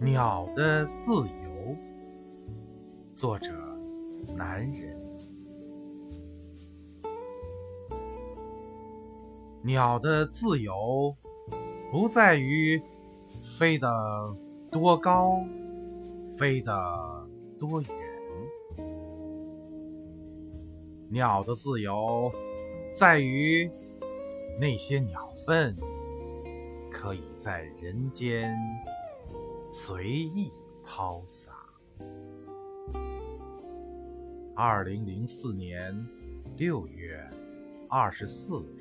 鸟的自由，作者男人。鸟的自由不在于飞得多高，飞得多远。鸟的自由在于那些鸟粪可以在人间。随意抛洒。二零零四年六月二十四日。